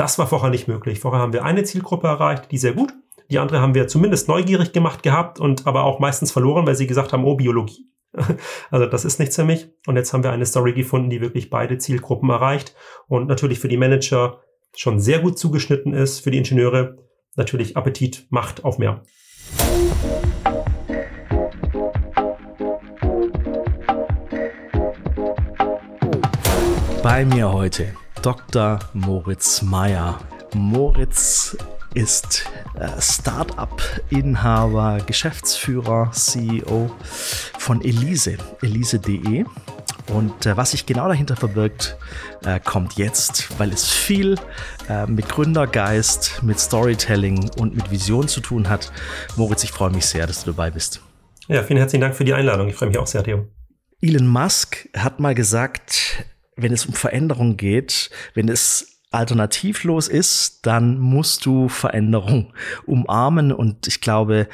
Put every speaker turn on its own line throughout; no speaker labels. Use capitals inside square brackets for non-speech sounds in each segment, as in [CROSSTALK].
Das war vorher nicht möglich. Vorher haben wir eine Zielgruppe erreicht, die sehr gut. Die andere haben wir zumindest neugierig gemacht gehabt und aber auch meistens verloren, weil sie gesagt haben, oh, Biologie. [LAUGHS] Also das ist nichts für mich. Und jetzt haben wir eine Story gefunden, die wirklich beide Zielgruppen erreicht und natürlich für die Manager schon sehr gut zugeschnitten ist, für die Ingenieure natürlich Appetit macht auf mehr.
Bei mir heute Dr. Moritz Meyer. Moritz ist äh, Startup-Inhaber, Geschäftsführer, CEO von Elise, elise.de. Und äh, was sich genau dahinter verbirgt, äh, kommt jetzt, weil es viel äh, mit Gründergeist, mit Storytelling und mit Vision zu tun hat. Moritz, ich freue mich sehr, dass du dabei bist.
Ja, vielen herzlichen Dank für die Einladung. Ich freue mich auch sehr, Theo.
Elon Musk hat mal gesagt, wenn es um Veränderung geht, wenn es alternativlos ist, dann musst du Veränderung umarmen. Und ich glaube,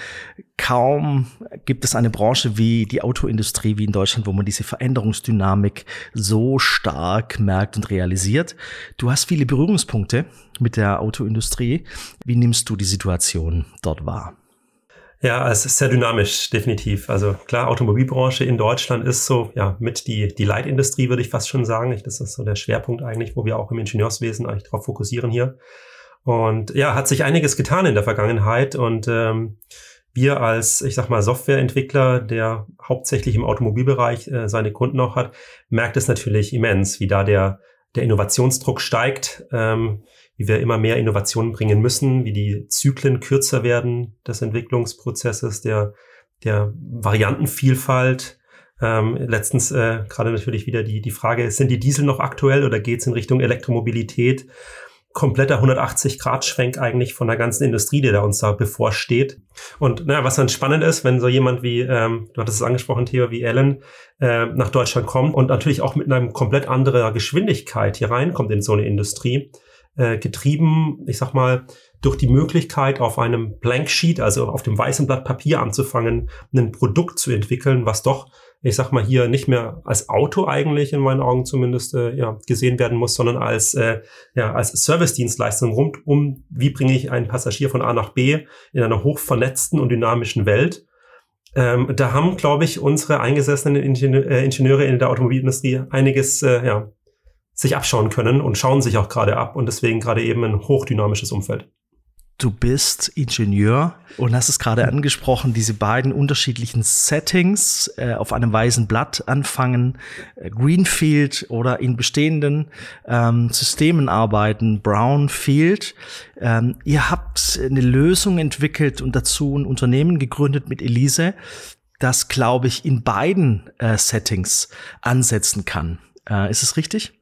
kaum gibt es eine Branche wie die Autoindustrie wie in Deutschland, wo man diese Veränderungsdynamik so stark merkt und realisiert. Du hast viele Berührungspunkte mit der Autoindustrie. Wie nimmst du die Situation dort wahr?
Ja, es ist sehr dynamisch, definitiv. Also klar, Automobilbranche in Deutschland ist so, ja, mit die, die Leitindustrie, würde ich fast schon sagen. Das ist so der Schwerpunkt eigentlich, wo wir auch im Ingenieurswesen eigentlich drauf fokussieren hier. Und ja, hat sich einiges getan in der Vergangenheit und ähm, wir als, ich sag mal, Softwareentwickler, der hauptsächlich im Automobilbereich äh, seine Kunden auch hat, merkt es natürlich immens, wie da der, der Innovationsdruck steigt. Ähm, wie wir immer mehr Innovationen bringen müssen, wie die Zyklen kürzer werden des Entwicklungsprozesses, der, der Variantenvielfalt. Ähm, letztens äh, gerade natürlich wieder die, die Frage, sind die Diesel noch aktuell oder geht es in Richtung Elektromobilität? Kompletter 180-Grad-Schwenk eigentlich von der ganzen Industrie, die da uns da bevorsteht. Und naja, was dann spannend ist, wenn so jemand wie, ähm, du hattest es angesprochen, Theo, wie Alan, äh, nach Deutschland kommt und natürlich auch mit einer komplett anderen Geschwindigkeit hier reinkommt in so eine Industrie, äh, getrieben, ich sag mal, durch die Möglichkeit, auf einem Blank Sheet, also auf dem weißen Blatt Papier anzufangen, ein Produkt zu entwickeln, was doch, ich sag mal, hier nicht mehr als Auto eigentlich, in meinen Augen zumindest, äh, ja, gesehen werden muss, sondern als, äh, ja, als Service-Dienstleistung rund um, wie bringe ich einen Passagier von A nach B in einer hochvernetzten und dynamischen Welt. Ähm, da haben, glaube ich, unsere eingesessenen äh, Ingenieure in der Automobilindustrie einiges äh, ja, sich abschauen können und schauen sich auch gerade ab und deswegen gerade eben ein hochdynamisches Umfeld.
Du bist Ingenieur und hast es gerade angesprochen, diese beiden unterschiedlichen Settings äh, auf einem weißen Blatt anfangen, äh, Greenfield oder in bestehenden ähm, Systemen arbeiten, Brownfield. Ähm, ihr habt eine Lösung entwickelt und dazu ein Unternehmen gegründet mit Elise, das, glaube ich, in beiden äh, Settings ansetzen kann. Äh, ist es richtig?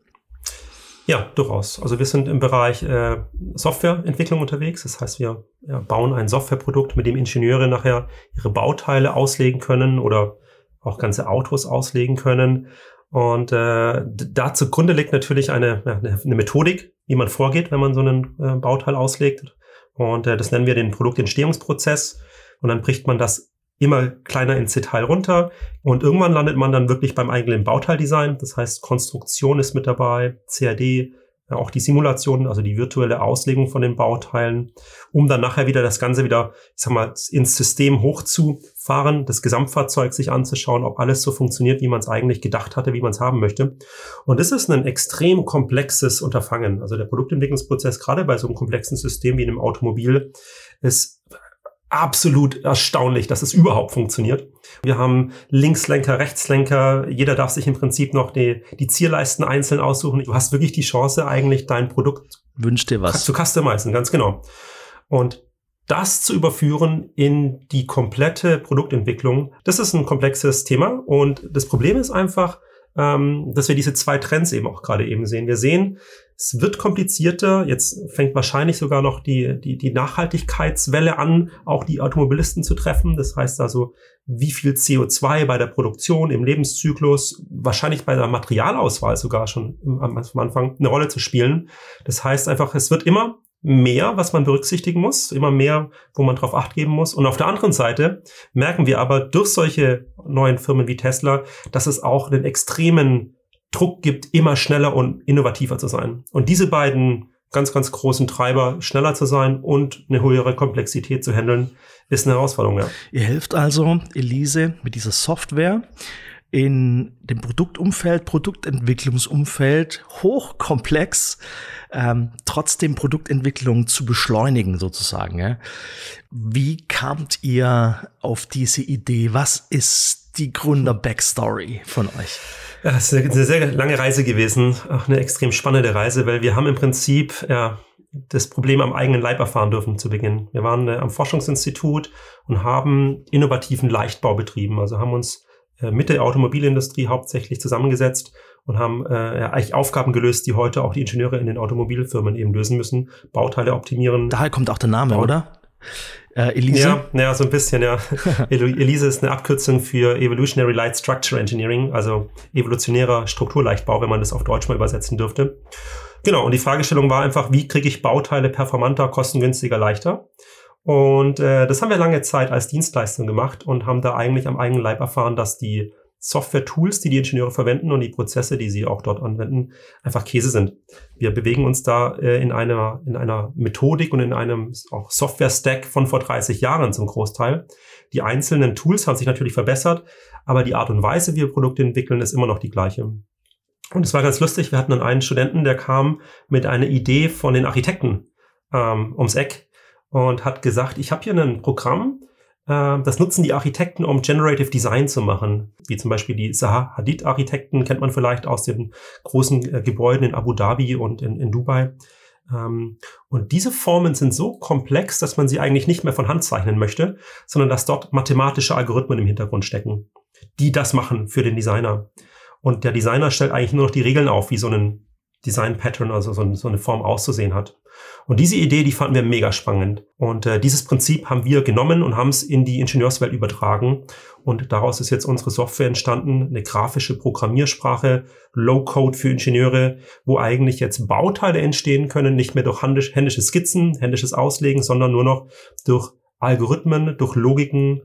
Ja, durchaus. Also wir sind im Bereich äh, Softwareentwicklung unterwegs. Das heißt, wir ja, bauen ein Softwareprodukt, mit dem Ingenieure nachher ihre Bauteile auslegen können oder auch ganze Autos auslegen können. Und äh, da zugrunde liegt natürlich eine, ja, eine Methodik, wie man vorgeht, wenn man so einen äh, Bauteil auslegt. Und äh, das nennen wir den Produktentstehungsprozess. Und dann bricht man das immer kleiner ins Detail runter und irgendwann landet man dann wirklich beim eigenen Bauteildesign. Das heißt, Konstruktion ist mit dabei, CAD, auch die Simulation, also die virtuelle Auslegung von den Bauteilen, um dann nachher wieder das Ganze wieder, ich sag mal, ins System hochzufahren, das Gesamtfahrzeug sich anzuschauen, ob alles so funktioniert, wie man es eigentlich gedacht hatte, wie man es haben möchte. Und das ist ein extrem komplexes Unterfangen. Also der Produktentwicklungsprozess, gerade bei so einem komplexen System wie einem Automobil, ist absolut erstaunlich, dass es überhaupt funktioniert. Wir haben Linkslenker, Rechtslenker. Jeder darf sich im Prinzip noch die, die Zierleisten einzeln aussuchen. Du hast wirklich die Chance, eigentlich dein Produkt
Wünsch dir was.
zu customizen, ganz genau. Und das zu überführen in die komplette Produktentwicklung, das ist ein komplexes Thema. Und das Problem ist einfach, ähm, dass wir diese zwei Trends eben auch gerade eben sehen. Wir sehen, es wird komplizierter. Jetzt fängt wahrscheinlich sogar noch die, die, die Nachhaltigkeitswelle an, auch die Automobilisten zu treffen. Das heißt also, wie viel CO2 bei der Produktion, im Lebenszyklus, wahrscheinlich bei der Materialauswahl sogar schon am Anfang eine Rolle zu spielen. Das heißt einfach, es wird immer mehr, was man berücksichtigen muss, immer mehr, wo man drauf acht geben muss. Und auf der anderen Seite merken wir aber durch solche neuen Firmen wie Tesla, dass es auch einen extremen Druck gibt, immer schneller und innovativer zu sein. Und diese beiden ganz, ganz großen Treiber schneller zu sein und eine höhere Komplexität zu handeln, ist eine Herausforderung, ja.
Ihr helft also Elise mit dieser Software in dem Produktumfeld, Produktentwicklungsumfeld hochkomplex, ähm, trotzdem Produktentwicklung zu beschleunigen sozusagen. Ja? Wie kamt ihr auf diese Idee? Was ist die Gründer-Backstory von euch?
Ja, es ist eine sehr lange Reise gewesen, auch eine extrem spannende Reise, weil wir haben im Prinzip ja, das Problem am eigenen Leib erfahren dürfen zu Beginn. Wir waren äh, am Forschungsinstitut und haben innovativen Leichtbau betrieben, also haben uns äh, mit der Automobilindustrie hauptsächlich zusammengesetzt und haben äh, ja, eigentlich Aufgaben gelöst, die heute auch die Ingenieure in den Automobilfirmen eben lösen müssen. Bauteile optimieren.
Daher kommt auch der Name, Baut oder?
Äh, Elise? Ja, ja, so ein bisschen, ja. [LAUGHS] Elise ist eine Abkürzung für Evolutionary Light Structure Engineering, also evolutionärer Strukturleichtbau, wenn man das auf Deutsch mal übersetzen dürfte. Genau, und die Fragestellung war einfach, wie kriege ich Bauteile performanter, kostengünstiger, leichter? Und äh, das haben wir lange Zeit als Dienstleistung gemacht und haben da eigentlich am eigenen Leib erfahren, dass die Software-Tools, die die Ingenieure verwenden und die Prozesse, die sie auch dort anwenden, einfach Käse sind. Wir bewegen uns da äh, in einer in einer Methodik und in einem auch Software-Stack von vor 30 Jahren zum Großteil. Die einzelnen Tools haben sich natürlich verbessert, aber die Art und Weise, wie wir Produkte entwickeln, ist immer noch die gleiche. Und es war ganz lustig. Wir hatten dann einen Studenten, der kam mit einer Idee von den Architekten ähm, ums Eck und hat gesagt, ich habe hier ein Programm, das nutzen die Architekten, um Generative Design zu machen. Wie zum Beispiel die Zaha Hadid Architekten kennt man vielleicht aus den großen äh, Gebäuden in Abu Dhabi und in, in Dubai. Ähm, und diese Formen sind so komplex, dass man sie eigentlich nicht mehr von Hand zeichnen möchte, sondern dass dort mathematische Algorithmen im Hintergrund stecken, die das machen für den Designer. Und der Designer stellt eigentlich nur noch die Regeln auf, wie so ein Design Pattern, also so, so eine Form auszusehen hat. Und diese Idee, die fanden wir mega spannend. Und äh, dieses Prinzip haben wir genommen und haben es in die Ingenieurswelt übertragen. Und daraus ist jetzt unsere Software entstanden, eine grafische Programmiersprache, Low-Code für Ingenieure, wo eigentlich jetzt Bauteile entstehen können, nicht mehr durch händische Skizzen, händisches Auslegen, sondern nur noch durch Algorithmen, durch Logiken.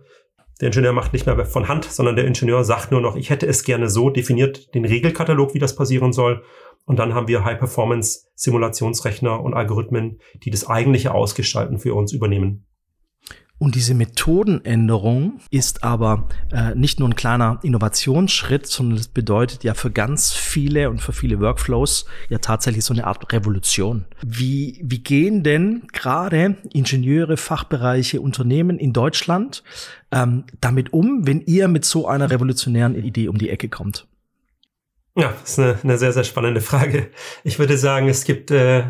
Der Ingenieur macht nicht mehr von Hand, sondern der Ingenieur sagt nur noch, ich hätte es gerne so definiert, den Regelkatalog, wie das passieren soll. Und dann haben wir High-Performance-Simulationsrechner und Algorithmen, die das eigentliche Ausgestalten für uns übernehmen.
Und diese Methodenänderung ist aber äh, nicht nur ein kleiner Innovationsschritt, sondern es bedeutet ja für ganz viele und für viele Workflows ja tatsächlich so eine Art Revolution. Wie, wie gehen denn gerade Ingenieure, Fachbereiche, Unternehmen in Deutschland ähm, damit um, wenn ihr mit so einer revolutionären Idee um die Ecke kommt?
Ja, das ist eine, eine sehr, sehr spannende Frage. Ich würde sagen, es gibt äh,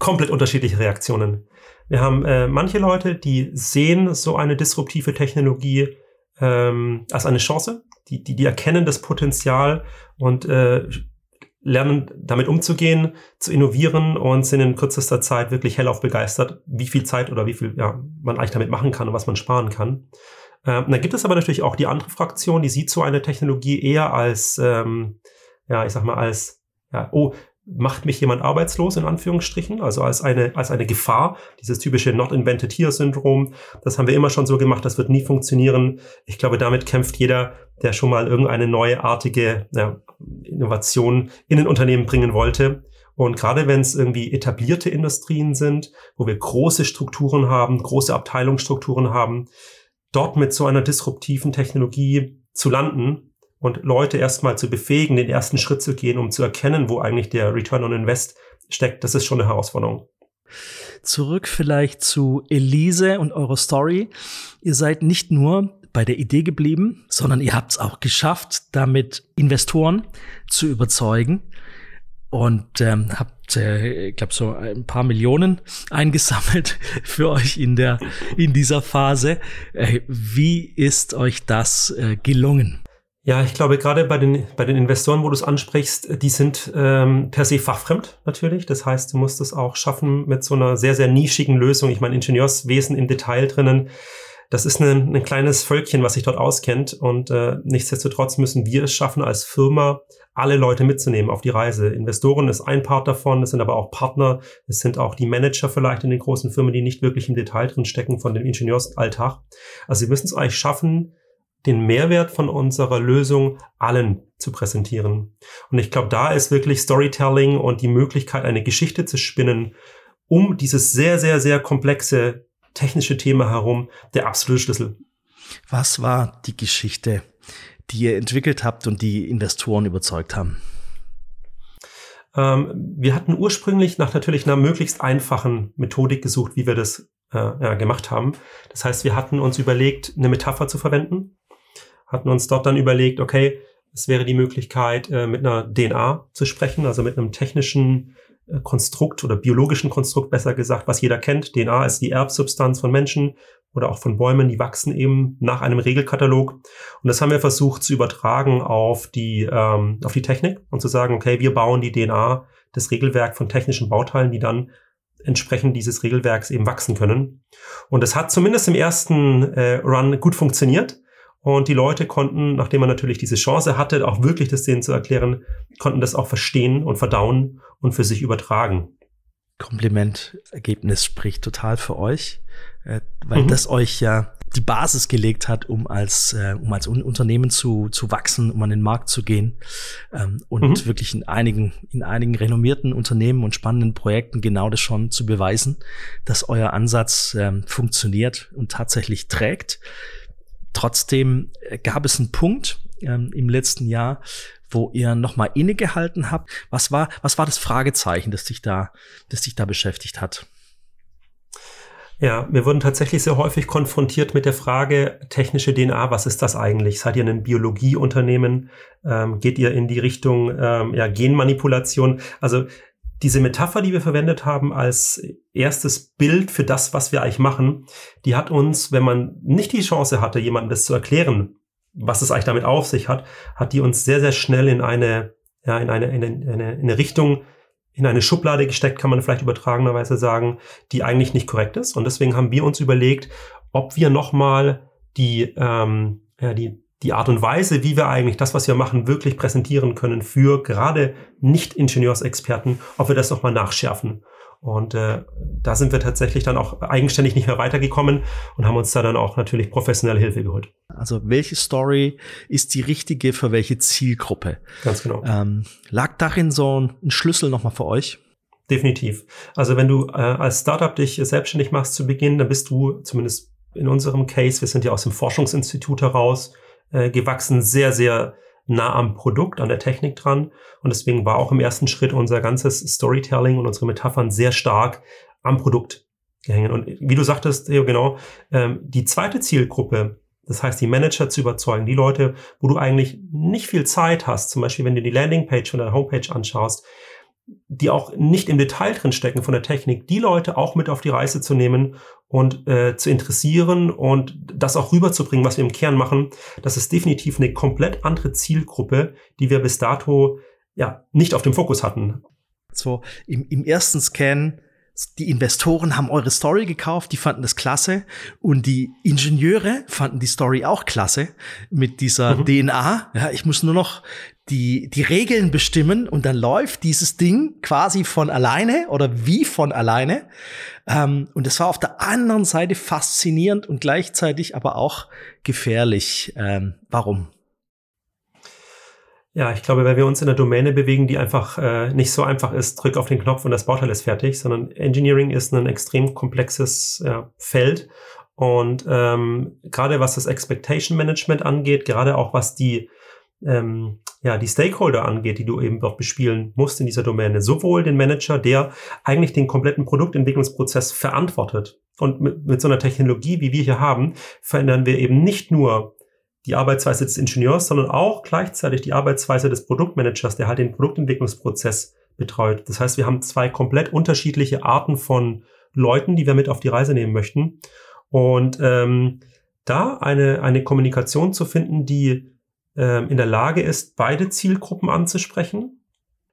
komplett unterschiedliche Reaktionen. Wir haben äh, manche Leute, die sehen so eine disruptive Technologie ähm, als eine Chance, die, die, die erkennen das Potenzial und äh, lernen damit umzugehen, zu innovieren und sind in kürzester Zeit wirklich hellauf begeistert, wie viel Zeit oder wie viel ja, man eigentlich damit machen kann und was man sparen kann. Ähm, dann gibt es aber natürlich auch die andere Fraktion, die sieht so eine Technologie eher als, ähm, ja, ich sag mal, als, ja, oh, macht mich jemand arbeitslos in Anführungsstrichen, also als eine, als eine Gefahr, dieses typische Not Invented Here Syndrom. Das haben wir immer schon so gemacht, das wird nie funktionieren. Ich glaube, damit kämpft jeder, der schon mal irgendeine neuartige ja, Innovation in ein Unternehmen bringen wollte. Und gerade wenn es irgendwie etablierte Industrien sind, wo wir große Strukturen haben, große Abteilungsstrukturen haben, dort mit so einer disruptiven Technologie zu landen und Leute erstmal zu befähigen, den ersten Schritt zu gehen, um zu erkennen, wo eigentlich der Return on Invest steckt, das ist schon eine Herausforderung.
Zurück vielleicht zu Elise und eurer Story. Ihr seid nicht nur bei der Idee geblieben, sondern ihr habt es auch geschafft, damit Investoren zu überzeugen und ähm, habt, äh, ich glaube, so ein paar Millionen [LAUGHS] eingesammelt [LAUGHS] für euch in der in dieser Phase. Äh, wie ist euch das äh, gelungen?
Ja, ich glaube, gerade bei den, bei den Investoren, wo du es ansprichst, die sind ähm, per se fachfremd natürlich. Das heißt, du musst es auch schaffen mit so einer sehr, sehr nischigen Lösung. Ich meine, Ingenieurswesen im Detail drinnen. Das ist ein, ein kleines Völkchen, was sich dort auskennt. Und äh, nichtsdestotrotz müssen wir es schaffen, als Firma alle Leute mitzunehmen auf die Reise. Investoren ist ein Part davon, es sind aber auch Partner, es sind auch die Manager vielleicht in den großen Firmen, die nicht wirklich im Detail drin stecken von dem Ingenieursalltag. Also sie müssen es eigentlich schaffen, den Mehrwert von unserer Lösung allen zu präsentieren. Und ich glaube, da ist wirklich Storytelling und die Möglichkeit, eine Geschichte zu spinnen, um dieses sehr, sehr, sehr komplexe technische Thema herum, der absolute Schlüssel.
Was war die Geschichte, die ihr entwickelt habt und die Investoren überzeugt haben?
Ähm, wir hatten ursprünglich nach natürlich einer möglichst einfachen Methodik gesucht, wie wir das äh, ja, gemacht haben. Das heißt, wir hatten uns überlegt, eine Metapher zu verwenden, hatten uns dort dann überlegt, okay, es wäre die Möglichkeit, äh, mit einer DNA zu sprechen, also mit einem technischen äh, Konstrukt oder biologischen Konstrukt besser gesagt, was jeder kennt. DNA ist die Erbsubstanz von Menschen oder auch von Bäumen, die wachsen eben nach einem Regelkatalog. Und das haben wir versucht zu übertragen auf die, ähm, auf die Technik und zu sagen, okay, wir bauen die DNA, das Regelwerk von technischen Bauteilen, die dann entsprechend dieses Regelwerks eben wachsen können. Und es hat zumindest im ersten äh, Run gut funktioniert. Und die Leute konnten, nachdem man natürlich diese Chance hatte, auch wirklich das denen zu erklären, konnten das auch verstehen und verdauen und für sich übertragen.
Kompliment, Ergebnis spricht total für euch, äh, weil mhm. das euch ja die Basis gelegt hat, um als, äh, um als Unternehmen zu, zu wachsen, um an den Markt zu gehen ähm, und mhm. wirklich in einigen, in einigen renommierten Unternehmen und spannenden Projekten genau das schon zu beweisen, dass euer Ansatz ähm, funktioniert und tatsächlich trägt. Trotzdem äh, gab es einen Punkt ähm, im letzten Jahr, wo ihr nochmal innegehalten habt. Was war, was war das Fragezeichen, das dich da, das dich da beschäftigt hat?
Ja, wir wurden tatsächlich sehr häufig konfrontiert mit der Frage technische DNA. Was ist das eigentlich? Seid ihr ein Biologieunternehmen? Ähm, geht ihr in die Richtung ähm, ja, Genmanipulation? Also diese Metapher, die wir verwendet haben als erstes Bild für das, was wir eigentlich machen, die hat uns, wenn man nicht die Chance hatte, jemandem das zu erklären, was es eigentlich damit auf sich hat, hat die uns sehr, sehr schnell in eine, ja, in eine, in eine, in eine Richtung, in eine Schublade gesteckt, kann man vielleicht übertragenerweise sagen, die eigentlich nicht korrekt ist. Und deswegen haben wir uns überlegt, ob wir nochmal die, ähm, ja, die, die Art und Weise, wie wir eigentlich das, was wir machen, wirklich präsentieren können für gerade Nicht-Ingenieursexperten, ob wir das nochmal nachschärfen. Und äh, da sind wir tatsächlich dann auch eigenständig nicht mehr weitergekommen und haben uns da dann auch natürlich professionelle Hilfe geholt.
Also welche Story ist die richtige für welche Zielgruppe?
Ganz genau.
Ähm, lag darin so ein Schlüssel nochmal für euch?
Definitiv. Also wenn du äh, als Startup dich selbstständig machst zu Beginn, dann bist du zumindest in unserem Case, wir sind ja aus dem Forschungsinstitut heraus äh, gewachsen, sehr, sehr nah am Produkt, an der Technik dran. Und deswegen war auch im ersten Schritt unser ganzes Storytelling und unsere Metaphern sehr stark am Produkt gehängt. Und wie du sagtest, genau, ähm, die zweite Zielgruppe, das heißt, die Manager zu überzeugen, die Leute, wo du eigentlich nicht viel Zeit hast, zum Beispiel, wenn du die Landingpage von der Homepage anschaust, die auch nicht im Detail drin stecken von der Technik, die Leute auch mit auf die Reise zu nehmen und äh, zu interessieren und das auch rüberzubringen, was wir im Kern machen, das ist definitiv eine komplett andere Zielgruppe, die wir bis dato ja nicht auf dem Fokus hatten.
So im, im ersten Scan die Investoren haben eure Story gekauft, die fanden das klasse und die Ingenieure fanden die Story auch klasse mit dieser mhm. DNA. Ja, ich muss nur noch die, die Regeln bestimmen und dann läuft dieses Ding quasi von alleine oder wie von alleine. Ähm, und es war auf der anderen Seite faszinierend und gleichzeitig aber auch gefährlich. Ähm, warum?
Ja, ich glaube, weil wir uns in einer Domäne bewegen, die einfach äh, nicht so einfach ist, drück auf den Knopf und das Bauteil ist fertig, sondern Engineering ist ein extrem komplexes ja, Feld. Und ähm, gerade was das Expectation Management angeht, gerade auch was die ähm, ja, die Stakeholder angeht, die du eben dort bespielen musst in dieser Domäne. Sowohl den Manager, der eigentlich den kompletten Produktentwicklungsprozess verantwortet. Und mit, mit so einer Technologie, wie wir hier haben, verändern wir eben nicht nur die Arbeitsweise des Ingenieurs, sondern auch gleichzeitig die Arbeitsweise des Produktmanagers, der halt den Produktentwicklungsprozess betreut. Das heißt, wir haben zwei komplett unterschiedliche Arten von Leuten, die wir mit auf die Reise nehmen möchten. Und ähm, da eine, eine Kommunikation zu finden, die ähm, in der Lage ist, beide Zielgruppen anzusprechen.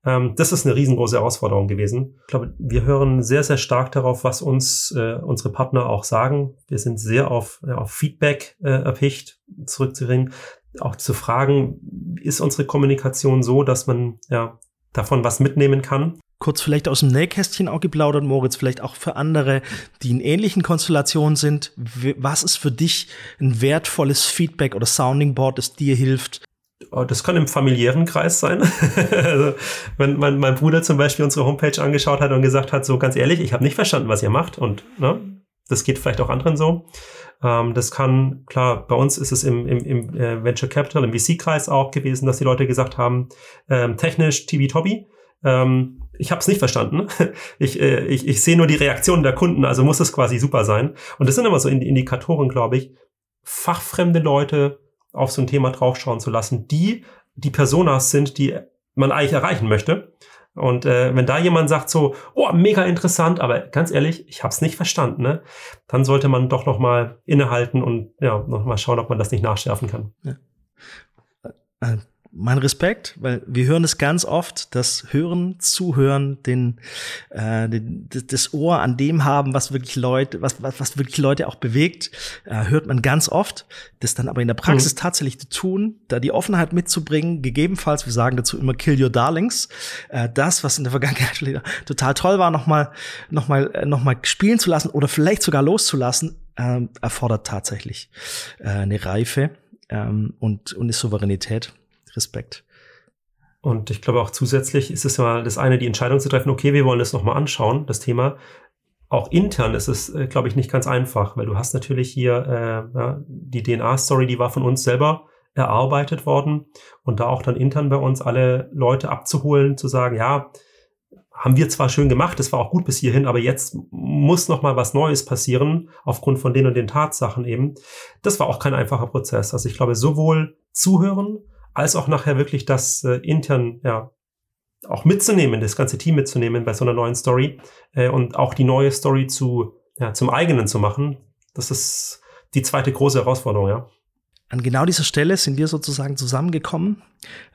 Ähm, das ist eine riesengroße Herausforderung gewesen. Ich glaube, wir hören sehr, sehr stark darauf, was uns äh, unsere Partner auch sagen. Wir sind sehr auf, ja, auf Feedback äh, erpicht, zurückzuringen, auch zu fragen, ist unsere Kommunikation so, dass man ja davon was mitnehmen kann?
Kurz vielleicht aus dem Nähkästchen auch geplaudert, Moritz, vielleicht auch für andere, die in ähnlichen Konstellationen sind. Was ist für dich ein wertvolles Feedback oder Sounding Board, das dir hilft,
Oh, das kann im familiären Kreis sein. [LAUGHS] also, wenn mein, mein Bruder zum Beispiel unsere Homepage angeschaut hat und gesagt hat, so ganz ehrlich, ich habe nicht verstanden, was ihr macht und ne, das geht vielleicht auch anderen so. Ähm, das kann, klar, bei uns ist es im, im, im äh, Venture Capital, im VC-Kreis auch gewesen, dass die Leute gesagt haben, ähm, technisch, TV-Tobi. Ähm, ich habe es nicht verstanden. [LAUGHS] Ich, äh, ich, ich sehe nur die Reaktionen der Kunden, also muss es quasi super sein. Und das sind immer so Indikatoren, glaube ich. Fachfremde Leute auf so ein Thema draufschauen zu lassen, die die Personas sind, die man eigentlich erreichen möchte. Und äh, wenn da jemand sagt so, oh, mega interessant, aber ganz ehrlich, ich habe es nicht verstanden, ne? dann sollte man doch noch mal innehalten und ja, noch mal schauen, ob man das nicht nachschärfen kann. Ja.
Mein Respekt, weil wir hören es ganz oft, das Hören, Zuhören, den, äh, den, das Ohr an dem haben, was wirklich Leute, was, was, was wirklich Leute auch bewegt, äh, hört man ganz oft. Das dann aber in der Praxis mhm. tatsächlich zu tun, da die Offenheit mitzubringen, gegebenenfalls, wir sagen dazu immer Kill Your Darlings, äh, das, was in der [LAUGHS] Vergangenheit total toll war, nochmal noch mal, äh, noch mal spielen zu lassen oder vielleicht sogar loszulassen, äh, erfordert tatsächlich äh, eine Reife ähm, und, und eine Souveränität. Respekt.
Und ich glaube auch zusätzlich ist es ja das eine, die Entscheidung zu treffen, okay, wir wollen das nochmal anschauen, das Thema. Auch intern ist es, äh, glaube ich, nicht ganz einfach, weil du hast natürlich hier äh, ja, die DNA-Story, die war von uns selber erarbeitet worden und da auch dann intern bei uns alle Leute abzuholen, zu sagen, ja, haben wir zwar schön gemacht, das war auch gut bis hierhin, aber jetzt muss noch mal was Neues passieren aufgrund von den und den Tatsachen eben. Das war auch kein einfacher Prozess. Also ich glaube, sowohl zuhören als auch nachher wirklich das äh, intern, ja, auch mitzunehmen, das ganze Team mitzunehmen bei so einer neuen Story äh, und auch die neue Story zu, ja, zum eigenen zu machen. Das ist die zweite große Herausforderung, ja.
An genau dieser Stelle sind wir sozusagen zusammengekommen,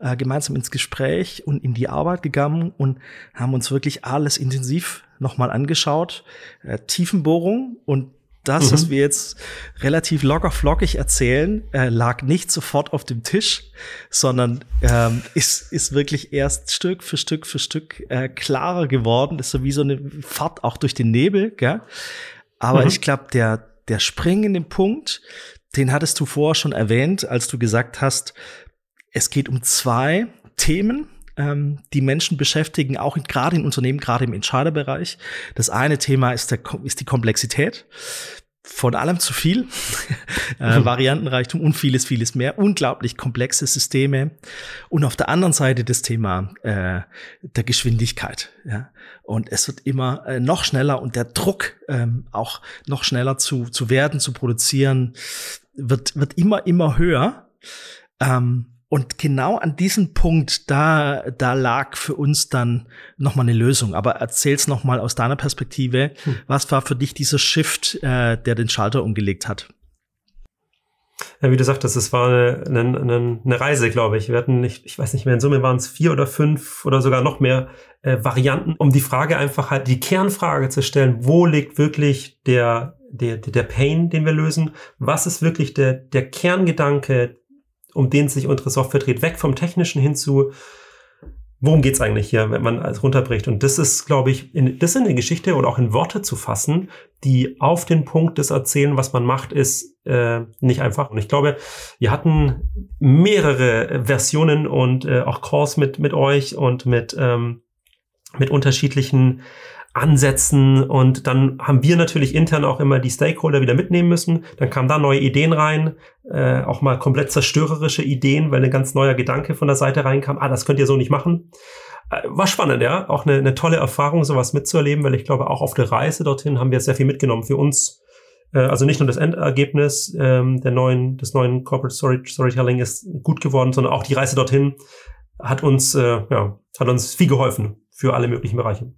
äh, gemeinsam ins Gespräch und in die Arbeit gegangen und haben uns wirklich alles intensiv nochmal angeschaut. Äh, Tiefenbohrung und das, mhm. was wir jetzt relativ locker flockig erzählen, äh, lag nicht sofort auf dem Tisch, sondern ähm, ist, ist wirklich erst Stück für Stück für Stück äh, klarer geworden. Das ist so wie so eine Fahrt auch durch den Nebel. Gell? Aber mhm. ich glaube, der, der springende Punkt, den hattest du vorher schon erwähnt, als du gesagt hast, es geht um zwei Themen, ähm, die Menschen beschäftigen, auch gerade in Unternehmen, gerade im Entscheiderbereich. Das eine Thema ist, der, ist die Komplexität von allem zu viel, [LAUGHS] äh, mhm. Variantenreichtum und vieles, vieles mehr, unglaublich komplexe Systeme und auf der anderen Seite das Thema äh, der Geschwindigkeit. Ja? Und es wird immer äh, noch schneller und der Druck ähm, auch noch schneller zu, zu werden, zu produzieren, wird, wird immer, immer höher. Ähm, und genau an diesem Punkt, da, da lag für uns dann nochmal eine Lösung. Aber erzähl's nochmal aus deiner Perspektive. Hm. Was war für dich dieser Shift, äh, der den Schalter umgelegt hat?
Ja, wie du sagtest, es war eine, eine, eine Reise, glaube ich. Wir hatten nicht, ich weiß nicht mehr, in Summe waren es vier oder fünf oder sogar noch mehr äh, Varianten, um die Frage einfach halt, die Kernfrage zu stellen, wo liegt wirklich der, der, der Pain, den wir lösen? Was ist wirklich der, der Kerngedanke, um den sich unsere Software dreht, weg vom Technischen hin zu, worum geht's eigentlich hier, wenn man es runterbricht. Und das ist, glaube ich, in, das in eine Geschichte oder auch in Worte zu fassen, die auf den Punkt des Erzählen, was man macht, ist äh, nicht einfach. Und ich glaube, wir hatten mehrere Versionen und äh, auch Calls mit, mit euch und mit, ähm, mit unterschiedlichen ansetzen und dann haben wir natürlich intern auch immer die Stakeholder wieder mitnehmen müssen. Dann kamen da neue Ideen rein, äh, auch mal komplett zerstörerische Ideen, weil ein ganz neuer Gedanke von der Seite reinkam. Ah, das könnt ihr so nicht machen. Äh, war spannend, ja, auch eine, eine tolle Erfahrung, sowas mitzuerleben, weil ich glaube, auch auf der Reise dorthin haben wir sehr viel mitgenommen für uns. Äh, also nicht nur das Endergebnis ähm, der neuen, des neuen Corporate Story, Storytelling ist gut geworden, sondern auch die Reise dorthin hat uns, äh, ja, hat uns viel geholfen für alle möglichen Bereiche.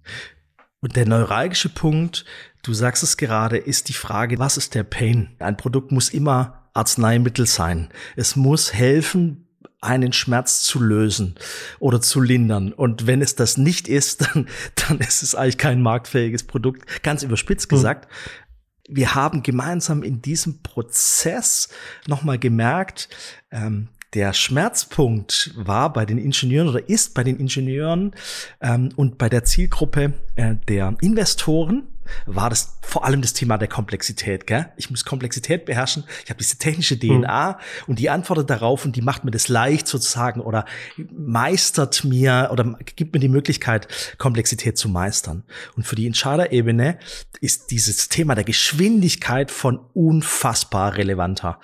Und der neuralgische Punkt, du sagst es gerade, ist die Frage, was ist der Pain? Ein Produkt muss immer Arzneimittel sein. Es muss helfen, einen Schmerz zu lösen oder zu lindern. Und wenn es das nicht ist, [LAUGHS] dann, dann ist es eigentlich kein marktfähiges Produkt. Ganz überspitzt hm. gesagt. Wir haben gemeinsam in diesem Prozess nochmal gemerkt, ähm, Der Schmerzpunkt war bei den Ingenieuren oder ist bei den Ingenieuren ähm, und bei der Zielgruppe äh, der Investoren war das vor allem das Thema der Komplexität. Gell? Ich muss Komplexität beherrschen. Ich habe diese technische DNA mhm. und die antwortet darauf und die macht mir das leicht sozusagen oder meistert mir oder gibt mir die Möglichkeit, Komplexität zu meistern. Und für die Entscheiderebene ist dieses Thema der Geschwindigkeit von unfassbar relevanter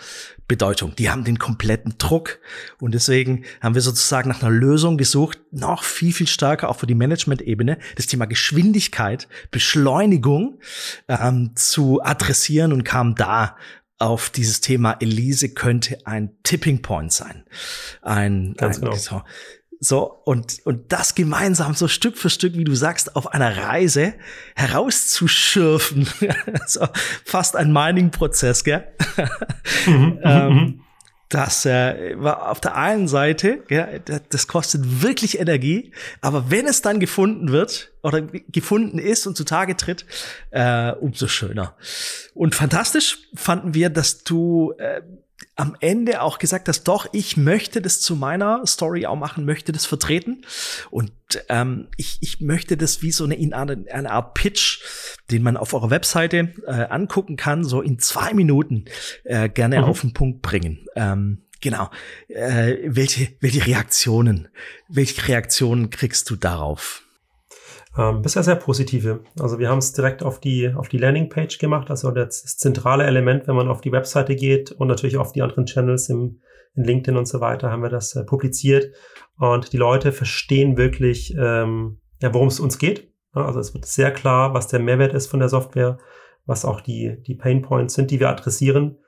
Bedeutung. Die haben den kompletten Druck und deswegen haben wir sozusagen nach einer Lösung gesucht, noch viel, viel stärker auch für die Management-Ebene, das Thema Geschwindigkeit, Beschleunigung ähm, zu adressieren und kam da auf dieses Thema Elise könnte ein Tipping Point sein. Ein, Ganz ein, genau. So, so, und, und das gemeinsam so Stück für Stück, wie du sagst, auf einer Reise herauszuschürfen. [LAUGHS] so, fast ein Mining-Prozess, gell? Mhm, mhm [LAUGHS] ähm, mhm. das äh, war auf der einen Seite, ja, das kostet wirklich Energie, aber wenn es dann gefunden wird oder gefunden ist und zutage tritt, äh, umso schöner. Und fantastisch fanden wir, dass du äh, am Ende auch gesagt hast, doch, ich möchte das zu meiner Story auch machen, möchte das vertreten. Und ähm, ich, ich möchte das wie so eine, eine Art Pitch, den man auf eurer Webseite äh, angucken kann, so in zwei Minuten äh, gerne mhm. auf den Punkt bringen. Ähm, genau. Äh, welche, welche Reaktionen, welche Reaktionen kriegst du darauf?
Ähm, bisher sehr positive. Also wir haben es direkt auf die, auf die Landingpage gemacht, also das, das, zentrale Element, wenn man auf die Webseite geht und natürlich auf die anderen Channels im, in LinkedIn und so weiter, haben wir das äh, publiziert. Und die Leute verstehen wirklich, ähm, ja, worum es uns geht. Also es wird sehr klar, was der Mehrwert ist von der Software, was auch die, die Pain Points sind, die wir adressieren.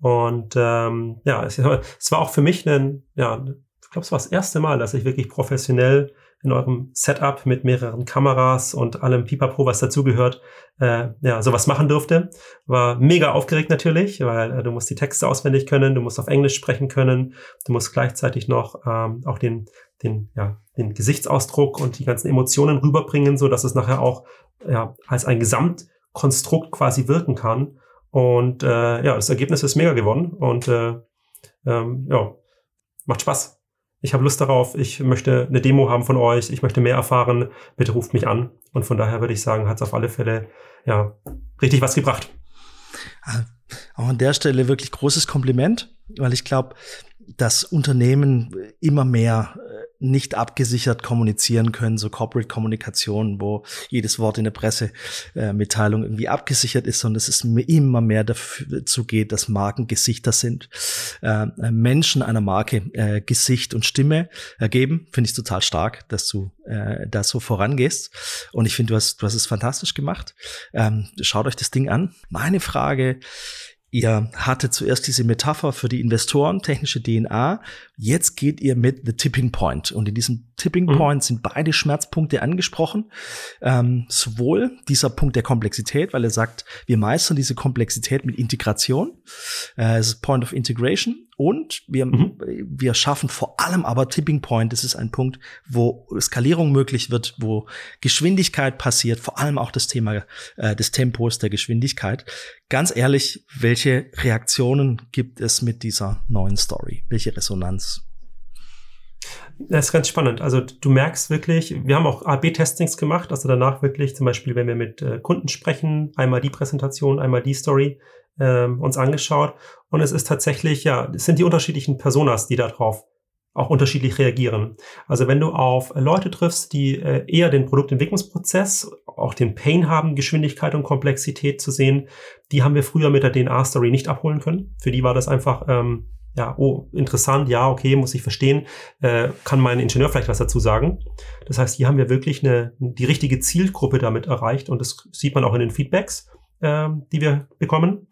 Und ähm, ja, es, [LAUGHS] es war auch für mich ein, ja, ich glaube, es war das erste Mal, dass ich wirklich professionell in eurem Setup mit mehreren Kameras und allem Pipapo, was dazugehört, äh, ja, sowas machen durfte. War mega aufgeregt natürlich, weil äh, du musst die Texte auswendig können, du musst auf Englisch sprechen können, du musst gleichzeitig noch ähm, auch den, den, ja, den Gesichtsausdruck und die ganzen Emotionen rüberbringen, so dass es nachher auch ja, als ein Gesamtkonstrukt quasi wirken kann. Und äh, ja, das Ergebnis ist mega geworden und äh, ähm, ja, macht Spaß ich habe Lust darauf, ich möchte eine Demo haben von euch, ich möchte mehr erfahren, bitte ruft mich an. Und von daher würde ich sagen, hat es auf alle Fälle ja richtig was gebracht.
Ah, auch an der Stelle wirklich großes Kompliment, weil ich glaube, dass Unternehmen immer mehr nicht abgesichert kommunizieren können, so Corporate Kommunikation, wo jedes Wort in der Pressemitteilung äh, irgendwie abgesichert ist, sondern es ist immer mehr dazu geht, dass Marken Gesichter sind, äh, Menschen einer Marke äh, Gesicht und Stimme ergeben. Finde ich total stark, dass du äh, da so vorangehst. Und ich finde, du hast, du hast es fantastisch gemacht. Ähm, schaut euch das Ding an. Meine Frage Ihr hattet zuerst diese Metapher für die Investoren, technische DNA. Jetzt geht ihr mit The Tipping Point. Und in diesem Tipping mhm. Point sind beide Schmerzpunkte angesprochen. Ähm, sowohl dieser Punkt der Komplexität, weil er sagt, wir meistern diese Komplexität mit Integration. Äh, es ist Point of Integration. Und wir, mhm. wir schaffen vor allem aber Tipping Point. Das ist ein Punkt, wo Skalierung möglich wird, wo Geschwindigkeit passiert, vor allem auch das Thema äh, des Tempos der Geschwindigkeit. Ganz ehrlich, welche Reaktionen gibt es mit dieser neuen Story? Welche Resonanz?
Das ist ganz spannend. Also du merkst wirklich, wir haben auch A-B-Testings gemacht, also danach wirklich zum Beispiel, wenn wir mit äh, Kunden sprechen, einmal die Präsentation, einmal die Story, ähm, uns angeschaut. Und es ist tatsächlich, ja, es sind die unterschiedlichen Personas, die darauf auch unterschiedlich reagieren. Also wenn du auf Leute triffst, die äh, eher den Produktentwicklungsprozess, auch den Pain haben, Geschwindigkeit und Komplexität zu sehen, die haben wir früher mit der DNA-Story nicht abholen können. Für die war das einfach, ähm, ja, oh, interessant, ja, okay, muss ich verstehen, äh, kann mein Ingenieur vielleicht was dazu sagen. Das heißt, hier haben wir wirklich eine, die richtige Zielgruppe damit erreicht und das sieht man auch in den Feedbacks äh, die wir bekommen.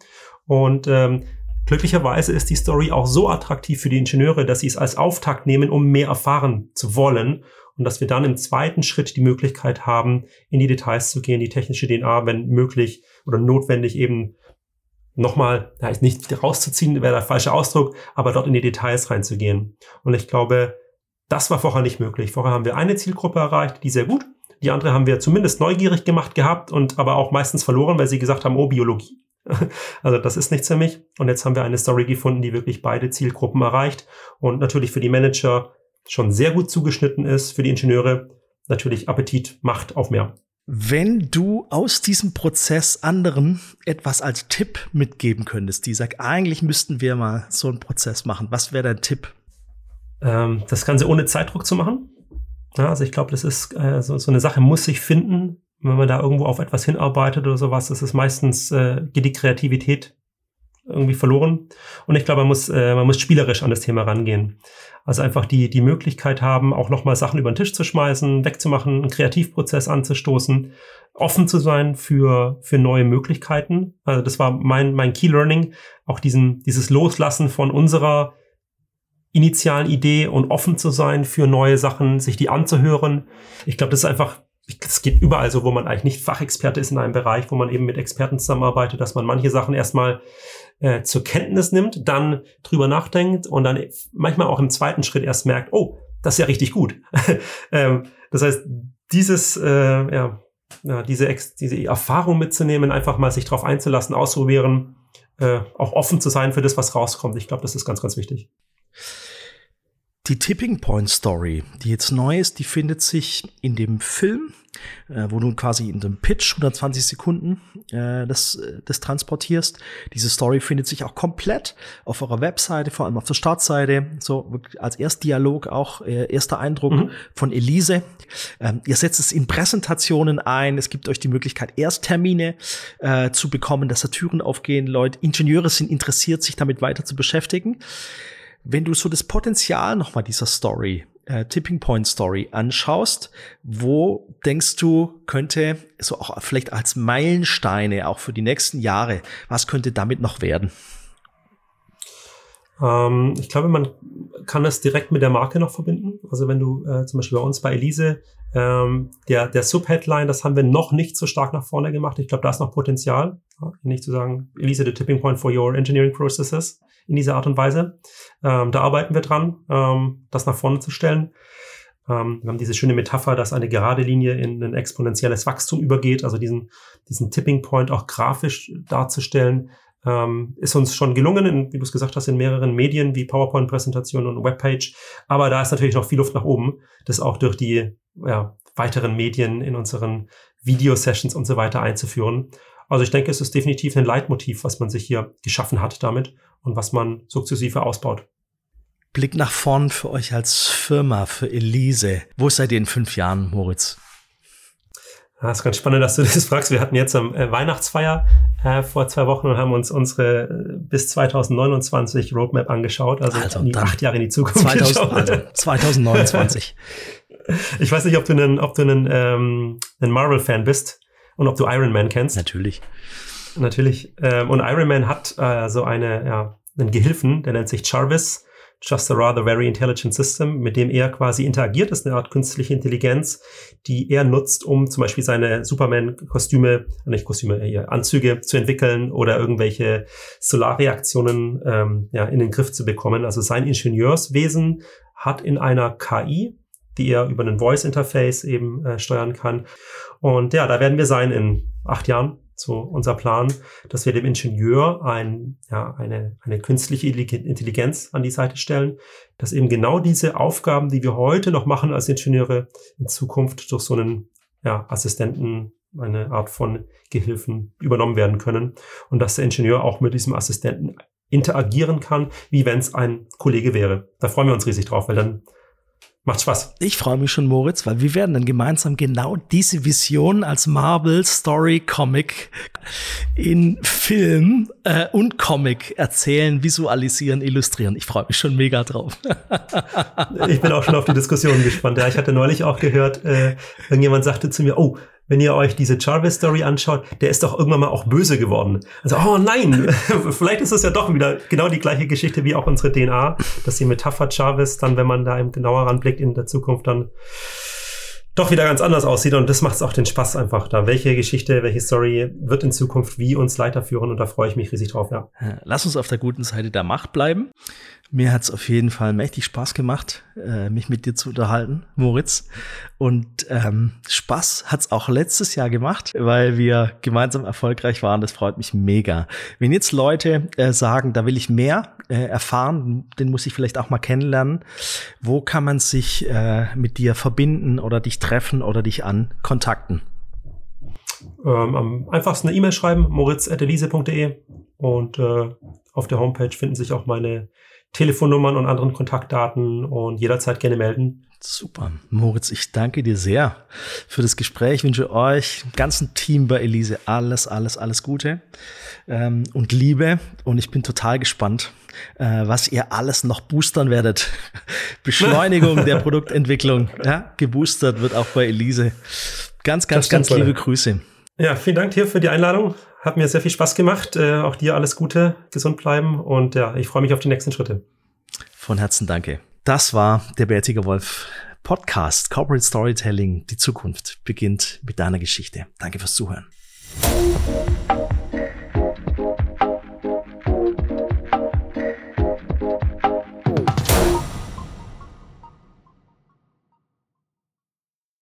Und ähm, glücklicherweise ist die Story auch so attraktiv für die Ingenieure, dass sie es als Auftakt nehmen, um mehr erfahren zu wollen. Und dass wir dann im zweiten Schritt die Möglichkeit haben, in die Details zu gehen, die technische DNA, wenn möglich oder notwendig eben nochmal, ja, nicht rauszuziehen, wäre der falsche Ausdruck, aber dort in die Details reinzugehen. Und ich glaube, das war vorher nicht möglich. Vorher haben wir eine Zielgruppe erreicht, die sehr gut die andere haben wir zumindest neugierig gemacht gehabt und aber auch meistens verloren, weil sie gesagt haben, oh, Biologie. [LAUGHS] Also das ist nichts für mich. Und jetzt haben wir eine Story gefunden, die wirklich beide Zielgruppen erreicht und natürlich für die Manager schon sehr gut zugeschnitten ist, für die Ingenieure natürlich Appetit macht auf mehr.
Wenn du aus diesem Prozess anderen etwas als Tipp mitgeben könntest, die sagt, eigentlich müssten wir mal so einen Prozess machen, was wäre dein Tipp?
Ähm, das Ganze ohne Zeitdruck zu machen. Ja, also ich glaube, das ist äh, so, so eine Sache, muss sich finden. Wenn man da irgendwo auf etwas hinarbeitet oder sowas, das ist meistens, äh, geht die Kreativität irgendwie verloren. Und ich glaube, man muss, äh, man muss spielerisch an das Thema rangehen. Also einfach die, die Möglichkeit haben, auch nochmal Sachen über den Tisch zu schmeißen, wegzumachen, einen Kreativprozess anzustoßen, offen zu sein für, für neue Möglichkeiten. Also das war mein, mein Key Learning, auch diesen, dieses Loslassen von unserer initialen Idee und offen zu sein für neue Sachen, sich die anzuhören. Ich glaube, das ist einfach es geht überall so, wo man eigentlich nicht Fachexperte ist in einem Bereich, wo man eben mit Experten zusammenarbeitet, dass man manche Sachen erstmal äh, zur Kenntnis nimmt, dann drüber nachdenkt und dann manchmal auch im zweiten Schritt erst merkt, oh, das ist ja richtig gut. [LAUGHS] ähm, das heißt, dieses, äh, ja, ja, diese, Ex diese Erfahrung mitzunehmen, einfach mal sich drauf einzulassen, ausprobieren, äh, auch offen zu sein für das, was rauskommt. Ich glaube, das ist ganz, ganz wichtig.
Die Tipping Point Story, die jetzt neu ist, die findet sich in dem Film, äh, wo du quasi in dem Pitch 120 Sekunden äh, das, äh, das transportierst. Diese Story findet sich auch komplett auf eurer Webseite, vor allem auf der Startseite, so als Erstdialog auch, äh, erster Eindruck mhm. von Elise. Ähm, ihr setzt es in Präsentationen ein, es gibt euch die Möglichkeit, Ersttermine äh, zu bekommen, dass da Türen aufgehen, Leute, Ingenieure sind interessiert, sich damit weiter zu beschäftigen. Wenn du so das Potenzial nochmal dieser Story, äh, Tipping Point Story anschaust, wo denkst du, könnte so auch vielleicht als Meilensteine auch für die nächsten Jahre, was könnte damit noch werden?
Ähm, ich glaube, man kann das direkt mit der Marke noch verbinden. Also wenn du äh, zum Beispiel bei uns bei Elise, ähm, der, der Subheadline, das haben wir noch nicht so stark nach vorne gemacht. Ich glaube, da ist noch Potenzial. Nicht zu sagen, Elise, the tipping point for your engineering processes in dieser Art und Weise. Ähm, da arbeiten wir dran, ähm, das nach vorne zu stellen. Ähm, wir haben diese schöne Metapher, dass eine gerade Linie in ein exponentielles Wachstum übergeht, also diesen, diesen Tipping Point auch grafisch darzustellen. Ähm, ist uns schon gelungen, in, wie du es gesagt hast, in mehreren Medien wie PowerPoint-Präsentationen und Webpage. Aber da ist natürlich noch viel Luft nach oben, das auch durch die ja, weiteren Medien in unseren Video-Sessions und so weiter einzuführen. Also ich denke, es ist definitiv ein Leitmotiv, was man sich hier geschaffen hat damit und was man sukzessive ausbaut.
Blick nach vorn für euch als Firma, für Elise. Wo seid ihr in fünf Jahren, Moritz?
Ja, ist ganz spannend, dass du [LAUGHS] das fragst. Wir hatten jetzt am äh, Weihnachtsfeier äh, vor zwei Wochen und haben uns unsere äh, bis 2029 Roadmap angeschaut, also, also acht Jahre in die Zukunft
2000, also 2029. [LAUGHS]
ich weiß nicht, ob du einen, ob du einen, ähm, ein Marvel-Fan bist und ob du Iron Man kennst.
Natürlich.
Natürlich. Ähm, und Iron Man hat äh, so eine, ja, einen Gehilfen, der nennt sich Jarvis. Just a rather very intelligent system, mit dem er quasi interagiert, das ist eine Art künstliche Intelligenz, die er nutzt, um zum Beispiel seine Superman-Kostüme, nicht Kostüme, äh, Anzüge zu entwickeln oder irgendwelche Solarreaktionen ähm, ja, in den Griff zu bekommen. Also sein Ingenieurswesen hat in einer KI, die er über einen Voice-Interface eben äh, steuern kann. Und ja, da werden wir sein in acht Jahren so unser Plan, dass wir dem Ingenieur ein, ja, eine, eine künstliche Intelligenz an die Seite stellen, dass eben genau diese Aufgaben, die wir heute noch machen als Ingenieure, in Zukunft durch so einen ja, Assistenten, eine Art von Gehilfen übernommen werden können und dass der Ingenieur auch mit diesem Assistenten interagieren kann, wie wenn es ein Kollege wäre. Da freuen wir uns riesig drauf, weil dann Macht Spaß.
Ich freue mich schon, Moritz, weil wir werden dann gemeinsam genau diese Vision als Marvel Story Comic in Film äh, und Comic erzählen, visualisieren, illustrieren. Ich freue mich schon mega drauf.
ich bin auch schon auf die Diskussion gespannt. Ja, ich hatte neulich auch gehört, äh, irgendjemand sagte zu mir, oh, wenn ihr euch diese Jarvis-Story anschaut, der ist doch irgendwann mal auch böse geworden. Also, oh nein, [LAUGHS] vielleicht ist es ja doch wieder genau die gleiche Geschichte wie auch unsere DNA, dass die Metapher Jarvis dann, wenn man da eben genauer ranblickt in der Zukunft, dann doch wieder ganz anders aussieht und das macht es auch den Spaß einfach da. Welche Geschichte, welche Story wird in Zukunft wie uns Leiter führen und da freue ich mich riesig drauf, ja.
Lass uns auf der guten Seite der Macht bleiben. Mir hat es auf jeden Fall mächtig Spaß gemacht, äh, mich mit dir zu unterhalten, Moritz. Und ähm, Spaß hat es auch letztes Jahr gemacht, weil wir gemeinsam erfolgreich waren. Das freut mich mega. Wenn jetzt Leute äh, sagen, da will ich mehr äh, erfahren, den muss ich vielleicht auch mal kennenlernen. Wo kann man sich äh, mit dir verbinden oder dich treffen oder dich an kontakten?
Ähm, am einfachsten eine E-Mail schreiben, moritz.elise.de und äh, auf der Homepage finden sich auch meine Telefonnummern und anderen Kontaktdaten und jederzeit gerne melden.
Super. Moritz, ich danke dir sehr für das Gespräch. Ich wünsche euch, ganzen Team bei Elise, alles, alles, alles Gute ähm, und Liebe. Und ich bin total gespannt, äh, was ihr alles noch boostern werdet. [LAUGHS] Beschleunigung der [LAUGHS] Produktentwicklung, ja, geboostert wird auch bei Elise. Ganz, ganz, ganz liebe Grüße.
Ja, vielen Dank dir für die Einladung. Hat mir sehr viel Spaß gemacht. Äh, auch dir alles Gute, gesund bleiben und ja, ich freue mich auf die nächsten Schritte.
Von Herzen danke. Das war der Bärtiger Wolf Podcast Corporate Storytelling. Die Zukunft beginnt mit deiner Geschichte. Danke fürs Zuhören.